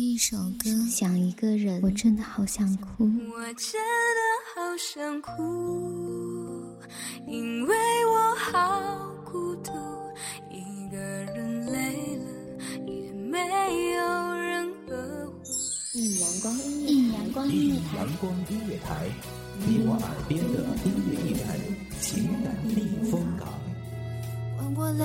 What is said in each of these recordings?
一首歌，想一个人，我真的好想哭。我真的好想哭，因为我好孤独，一个人累了也没有人呵护。一阳光音乐，一阳光音乐台，阳光音乐台，你我耳边的音乐驿站，情感避风港。换我来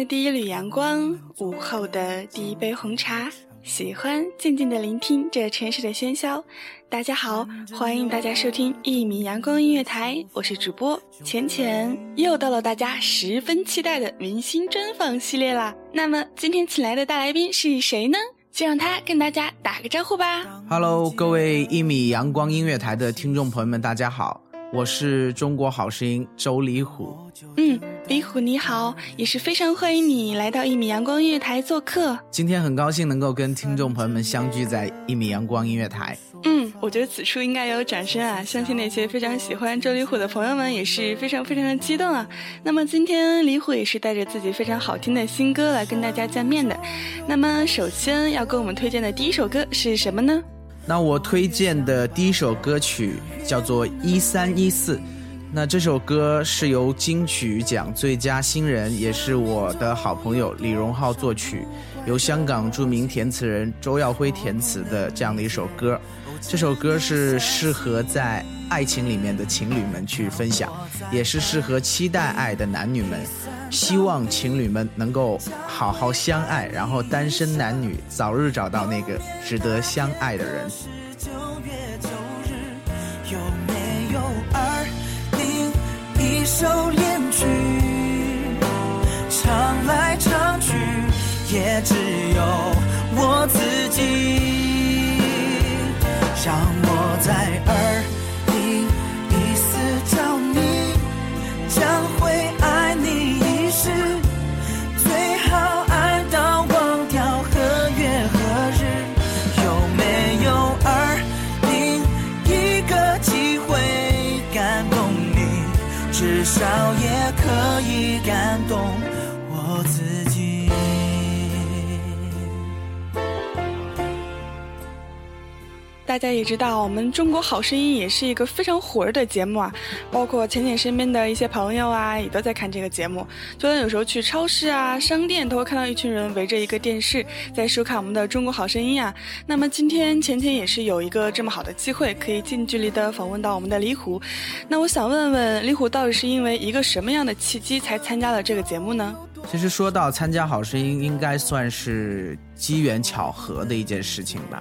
的第一缕阳光，午后的第一杯红茶，喜欢静静的聆听这城市的喧嚣。大家好，欢迎大家收听一米阳光音乐台，我是主播浅浅，又到了大家十分期待的明星专访系列啦。那么今天请来的大来宾是谁呢？就让他跟大家打个招呼吧。Hello，各位一米阳光音乐台的听众朋友们，大家好，我是中国好声音周李虎。嗯，李虎你好，也是非常欢迎你来到一米阳光音乐台做客。今天很高兴能够跟听众朋友们相聚在一米阳光音乐台。嗯，我觉得此处应该有掌声啊！相信那些非常喜欢周李虎的朋友们也是非常非常的激动啊。那么今天李虎也是带着自己非常好听的新歌来跟大家见面的。那么首先要跟我们推荐的第一首歌是什么呢？那我推荐的第一首歌曲叫做《一三一四》。那这首歌是由金曲奖最佳新人，也是我的好朋友李荣浩作曲，由香港著名填词人周耀辉填词的这样的一首歌。这首歌是适合在爱情里面的情侣们去分享，也是适合期待爱的男女们。希望情侣们能够好好相爱，然后单身男女早日找到那个值得相爱的人。首恋曲？唱来唱去，也只有我自己。少也可以感动。大家也知道，我们《中国好声音》也是一个非常火热的节目啊，包括浅浅身边的一些朋友啊，也都在看这个节目。就算有时候去超市啊、商店，都会看到一群人围着一个电视在收看我们的《中国好声音》啊。那么今天浅浅也是有一个这么好的机会，可以近距离的访问到我们的李虎。那我想问问李虎，到底是因为一个什么样的契机才参加了这个节目呢？其实说到参加《好声音》，应该算是机缘巧合的一件事情吧。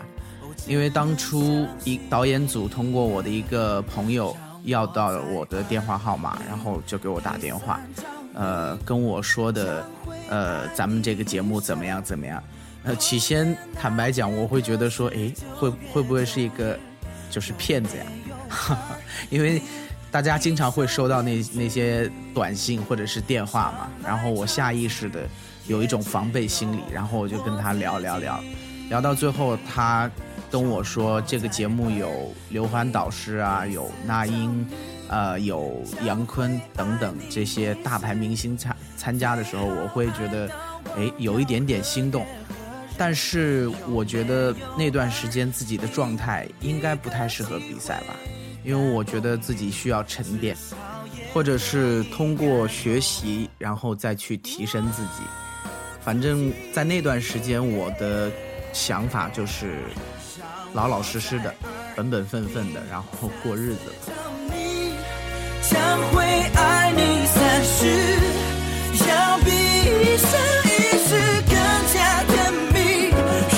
因为当初一导演组通过我的一个朋友要到了我的电话号码，然后就给我打电话，呃，跟我说的，呃，咱们这个节目怎么样怎么样。呃，起先坦白讲，我会觉得说，诶，会会不会是一个就是骗子呀？因为大家经常会收到那那些短信或者是电话嘛，然后我下意识的有一种防备心理，然后我就跟他聊聊聊，聊到最后他跟我说这个节目有刘欢导师啊，有那英，呃，有杨坤等等这些大牌明星参参加的时候，我会觉得，哎，有一点点心动。但是我觉得那段时间自己的状态应该不太适合比赛吧，因因为我觉得自己需要沉淀，或者是通过学习，然后再去提升自己。反正，在那段时间，我的想法就是老老实实的、本本分分的，然后过日子。将会爱你三世，要比一生一世更加甜蜜。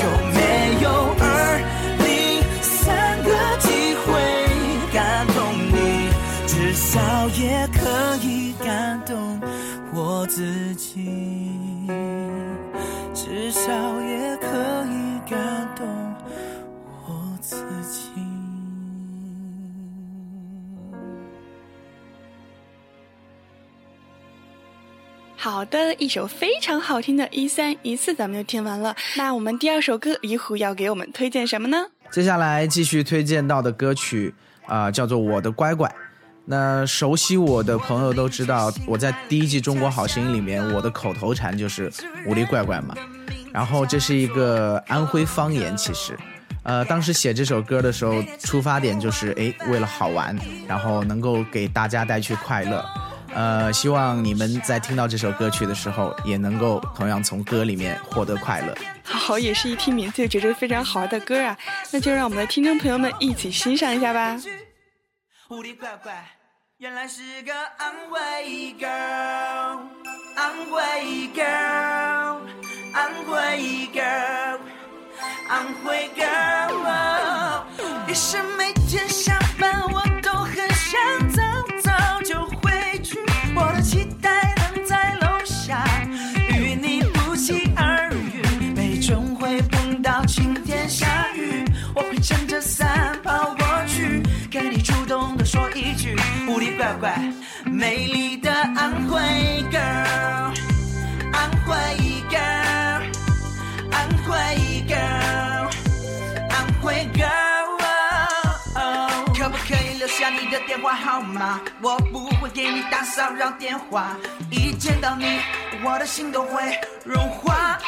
有没有二零三个机会感动你？至少也可以感动我自己。至少也可以感动我自己。好的，一首非常好听的《一三一四》，咱们就听完了。那我们第二首歌，李虎要给我们推荐什么呢？接下来继续推荐到的歌曲啊、叫做《我的乖乖》。那熟悉我的朋友都知道，我在第一季《中国好声音》里面，我的口头禅就是“无力乖乖”嘛。然后这是一个安徽方言，其实，呃，当时写这首歌的时候，出发点就是诶，为了好玩，然后能够给大家带去快乐。呃，希望你们在听到这首歌曲的时候，也能够同样从歌里面获得快乐。好，也是一听名字就觉得非常好玩的歌啊。那就让我们的听众朋友们一起欣赏一下吧。狐狸乖乖，原来是个安徽 girl，安徽 girl，安徽 girl，安徽 girl。于是每天下班我狐狸乖乖，美丽的安徽 girl，安徽 girl，安徽 girl，安徽 girl。可不可以留下你的电话号码？我不会给你打骚扰电话，一见到你，我的心都会融化。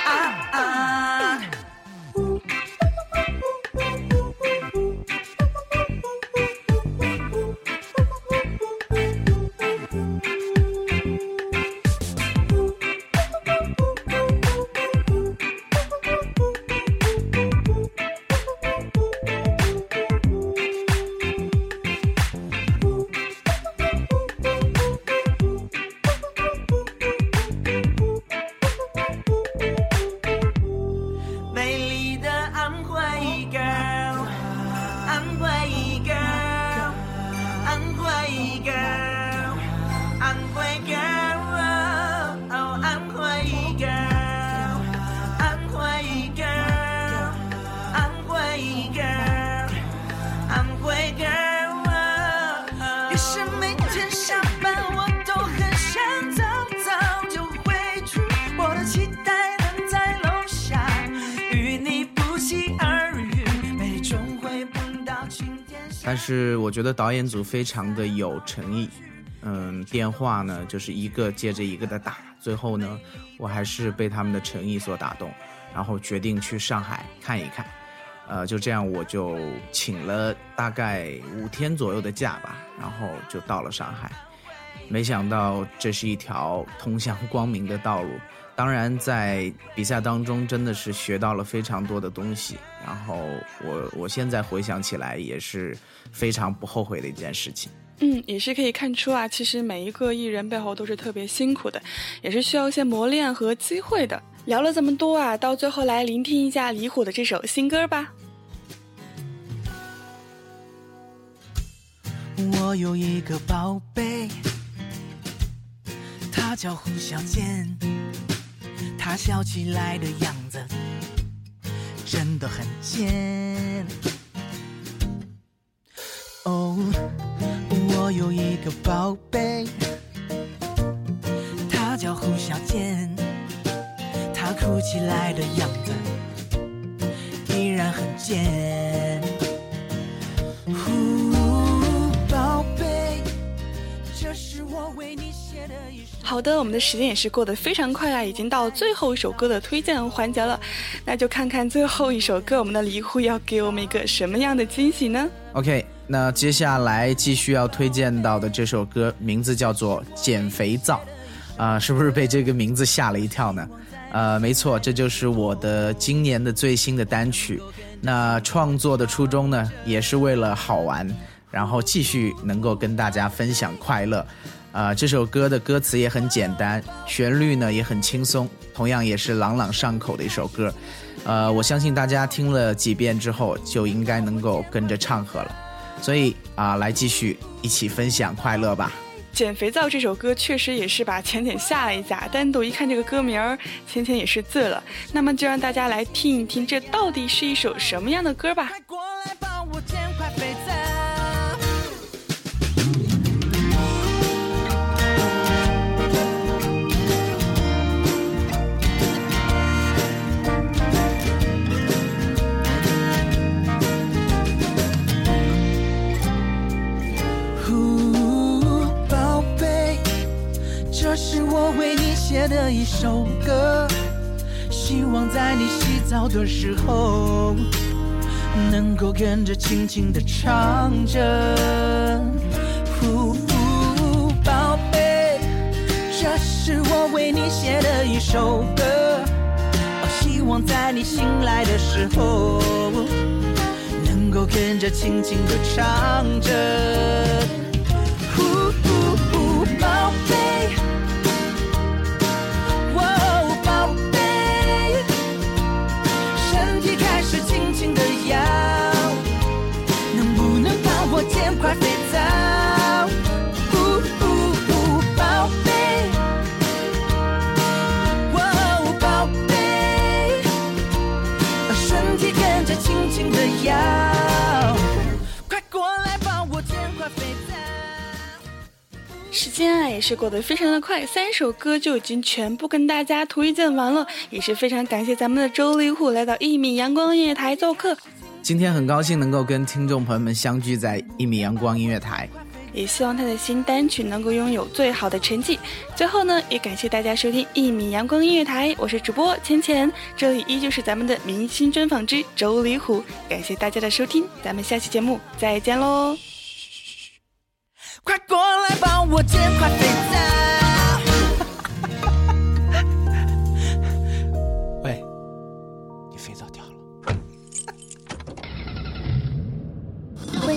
是我觉得导演组非常的有诚意，嗯，电话呢就是一个接着一个的打，最后呢，我还是被他们的诚意所打动，然后决定去上海看一看，呃，就这样我就请了大概五天左右的假吧，然后就到了上海，没想到这是一条通向光明的道路。当然，在比赛当中真的是学到了非常多的东西，然后我我现在回想起来也是非常不后悔的一件事情。嗯，也是可以看出啊，其实每一个艺人背后都是特别辛苦的，也是需要一些磨练和机会的。聊了这么多啊，到最后来聆听一下李虎的这首新歌吧。我有一个宝贝，她叫胡小贱，她笑起来的样子真的很贱。哦，我有一个宝贝，她叫胡小贱，她哭起来的样子依然很贱。呼，宝贝，这是我为你。好的，我们的时间也是过得非常快啊，已经到最后一首歌的推荐环节了，那就看看最后一首歌，我们的李虎要给我们一个什么样的惊喜呢？OK，那接下来继续要推荐到的这首歌名字叫做《减肥皂》，啊，是不是被这个名字吓了一跳呢？呃，没错，这就是我的今年的最新的单曲。那创作的初衷呢，也是为了好玩，然后继续能够跟大家分享快乐。啊，这首歌的歌词也很简单，旋律呢也很轻松，同样也是朗朗上口的一首歌。呃，我相信大家听了几遍之后，就应该能够跟着唱和了。所以啊，来继续一起分享快乐吧。减肥皂这首歌确实也是把浅浅吓了一下，单独一看这个歌名儿，浅浅也是醉了。那么就让大家来听一听，这到底是一首什么样的歌吧。这是我为你写的一首歌，希望在你洗澡的时候，能够跟着轻轻的唱着。呼呼，宝贝，这是我为你写的一首歌，希望在你醒来的时候，能够跟着轻轻的唱着。要时间啊，也是过得非常的快，三首歌就已经全部跟大家推荐完了，也是非常感谢咱们的周立虎来到一米阳光音乐台做客。今天很高兴能够跟听众朋友们相聚在一米阳光音乐台。也希望他的新单曲能够拥有最好的成绩。最后呢，也感谢大家收听一米阳光音乐台，我是主播浅浅，这里依旧是咱们的明星专访之周李虎。感谢大家的收听，咱们下期节目再见喽！快过来帮我捡块肥皂。